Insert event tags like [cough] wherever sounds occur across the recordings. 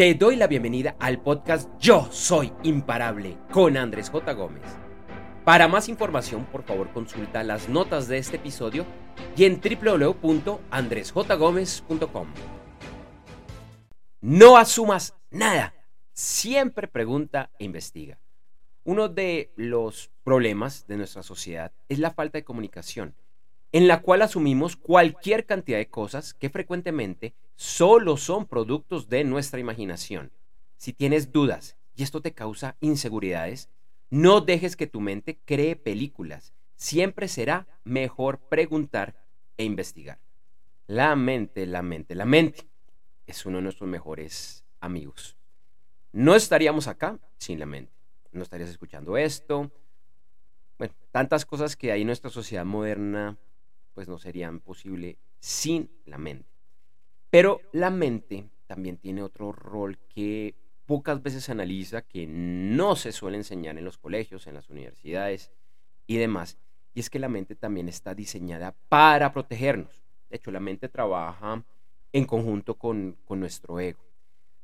Te doy la bienvenida al podcast Yo Soy Imparable con Andrés J. Gómez. Para más información, por favor, consulta las notas de este episodio y en www.andresjgomez.com. No asumas nada. Siempre pregunta e investiga. Uno de los problemas de nuestra sociedad es la falta de comunicación, en la cual asumimos cualquier cantidad de cosas que frecuentemente solo son productos de nuestra imaginación. Si tienes dudas y esto te causa inseguridades, no dejes que tu mente cree películas. Siempre será mejor preguntar e investigar. La mente, la mente, la mente es uno de nuestros mejores amigos. No estaríamos acá sin la mente. No estarías escuchando esto. Bueno, tantas cosas que hay en nuestra sociedad moderna, pues no serían posible sin la mente. Pero la mente también tiene otro rol que pocas veces se analiza, que no se suele enseñar en los colegios, en las universidades y demás. Y es que la mente también está diseñada para protegernos. De hecho, la mente trabaja en conjunto con, nuestro ego.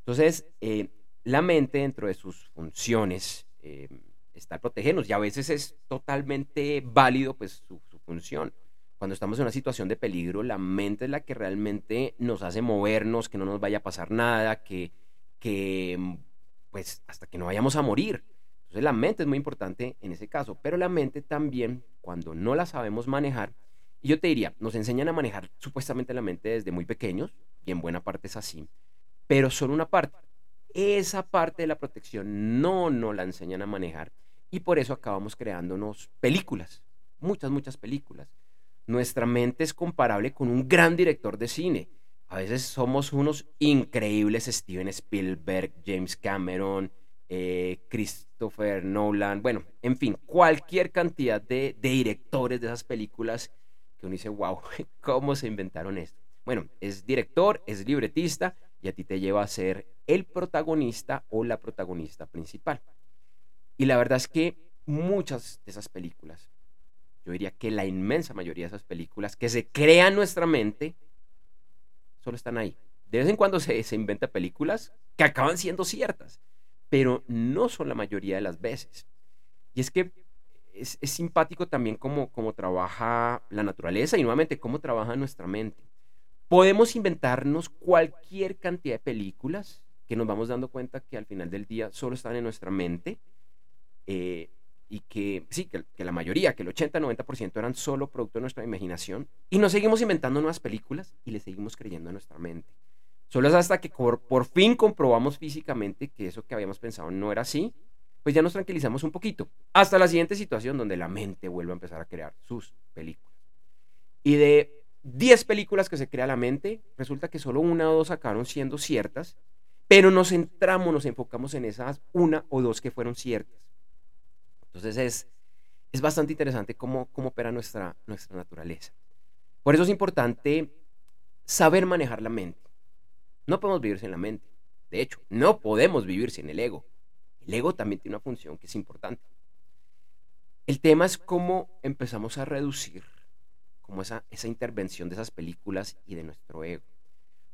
Entonces, eh, la mente dentro de sus funciones eh, está protegernos y a veces es totalmente válido pues su función cuando estamos en una situación de peligro, la mente es la que realmente nos hace movernos, que no nos vaya a pasar nada, que, que mm, pues hasta que no vayamos a morir. Entonces la mente es muy importante en ese caso, pero la mente también, cuando no la sabemos manejar, y yo te diría, nos enseñan a manejar supuestamente la mente desde muy pequeños, y en buena parte es así, pero solo una parte. Esa parte de la protección no nos la enseñan a manejar, y por eso acabamos creándonos películas, muchas, muchas películas nuestra mente es comparable con un gran director de cine. A veces somos unos increíbles Steven Spielberg, James Cameron, eh, Christopher Nolan, bueno, en fin, cualquier cantidad de, directores de esas películas que uno dice, wow, [laughs] ¿cómo se inventaron esto? Bueno, es director, es libretista y a ti te lleva a ser el protagonista o la protagonista principal. Y la verdad es que muchas de esas películas yo diría que la inmensa mayoría de esas películas que se crean nuestra mente solo están ahí. De vez en cuando se, se inventa películas que acaban siendo ciertas, pero no son la mayoría de las veces. Y es que es, simpático también cómo, cómo trabaja la naturaleza y nuevamente cómo trabaja nuestra mente. Podemos inventarnos cualquier cantidad de películas que nos vamos dando cuenta que al final del día solo están en nuestra mente. Eh, y que sí, que, la mayoría, que el 80-90% eran solo producto de nuestra imaginación, y nos seguimos inventando nuevas películas y le seguimos creyendo a nuestra mente. Solo es hasta que por, por, fin comprobamos físicamente que eso que habíamos pensado no era así, pues ya nos tranquilizamos un poquito. Hasta la siguiente situación donde la mente vuelve a empezar a crear sus películas. Y de 10 películas que se crea la mente, resulta que solo una o dos acabaron siendo ciertas, pero nos centramos, nos enfocamos en esas una o dos que fueron ciertas. Entonces es, es bastante interesante cómo, cómo opera nuestra, nuestra naturaleza. Por eso es importante saber manejar la mente. No podemos vivir sin la mente. De hecho, no podemos vivir sin el ego. El ego también tiene una función que es importante. El tema es cómo empezamos a reducir como esa, esa intervención de esas películas y de nuestro ego.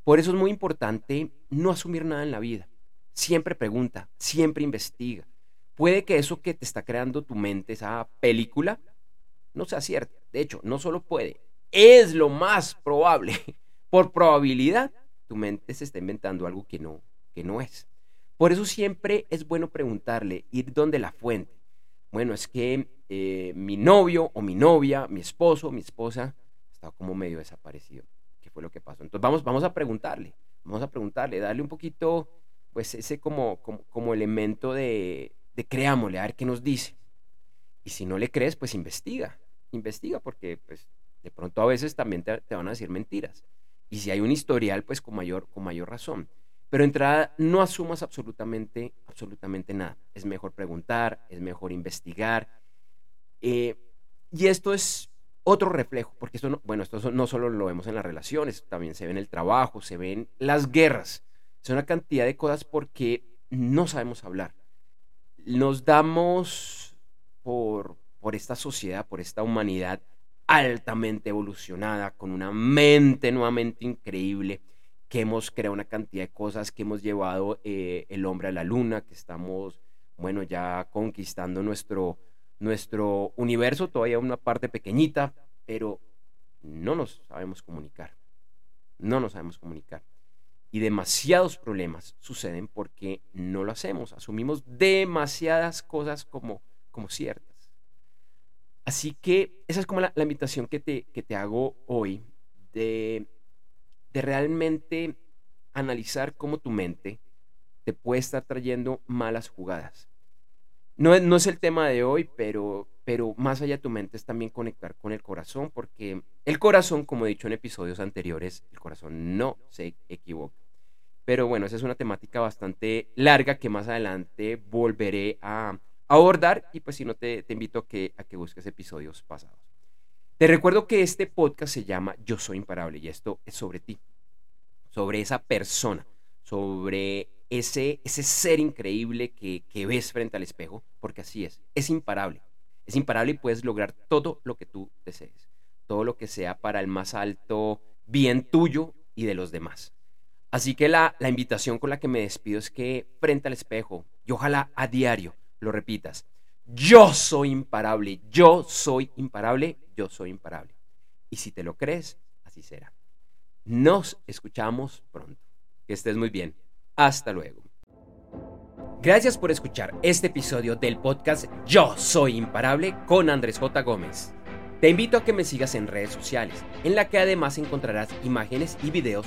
Por eso es muy importante no asumir nada en la vida. Siempre pregunta, siempre investiga, puede que eso que te está creando tu mente, esa película, no sea cierta. De hecho, no solo puede, es lo más probable. [laughs] Por probabilidad, tu mente se está inventando algo que no, que no es. Por eso siempre es bueno preguntarle, ir donde la fuente. Bueno, es que eh, mi novio o mi novia, mi esposo, mi esposa, está como medio desaparecido. ¿Qué fue lo que pasó? Entonces vamos, vamos a preguntarle, vamos a preguntarle, darle un poquito, pues ese como, como elemento de, de creámosle, a ver qué nos dice. Y si no le crees, pues investiga, investiga, porque pues de pronto a veces también te, van a decir mentiras. Y si hay un historial, pues con mayor, con mayor razón. Pero entrada, no asumas absolutamente, absolutamente nada. Es mejor preguntar, es mejor investigar. Eh, y esto es otro reflejo, porque esto no, bueno, esto no solo lo vemos en las relaciones, también se ve en el trabajo, se ven las guerras. Es una cantidad de cosas porque no sabemos hablar nos damos por, por esta sociedad, por esta humanidad altamente evolucionada, con una mente nuevamente increíble, que hemos creado una cantidad de cosas, que hemos llevado eh, el hombre a la luna, que estamos, bueno, ya conquistando nuestro, nuestro universo, todavía una parte pequeñita, pero no nos sabemos comunicar. No nos sabemos comunicar. Y demasiados problemas suceden porque no lo hacemos. Asumimos demasiadas cosas como, como ciertas. Así que esa es como la, invitación que te, que te hago hoy de, de realmente analizar cómo tu mente te puede estar trayendo malas jugadas. No, no es el tema de hoy, pero, pero más allá de tu mente es también conectar con el corazón, porque el corazón, como he dicho en episodios anteriores, el corazón no se equivoca. Pero bueno, esa es una temática bastante larga que más adelante volveré a abordar y pues si no te, invito a que, a que busques episodios pasados. Te recuerdo que este podcast se llama Yo Soy Imparable y esto es sobre ti, sobre esa persona, sobre ese, ese ser increíble que, que ves frente al espejo, porque así es, es imparable. Es imparable y puedes lograr todo lo que tú desees, todo lo que sea para el más alto bien tuyo y de los demás. Así que la, invitación con la que me despido es que frente al espejo, y ojalá a diario lo repitas, yo soy imparable, yo soy imparable, yo soy imparable. Y si te lo crees, así será. Nos escuchamos pronto. Que estés muy bien. Hasta luego. Gracias por escuchar este episodio del podcast Yo Soy Imparable con Andrés J. Gómez. Te invito a que me sigas en redes sociales, en la que además encontrarás imágenes y videos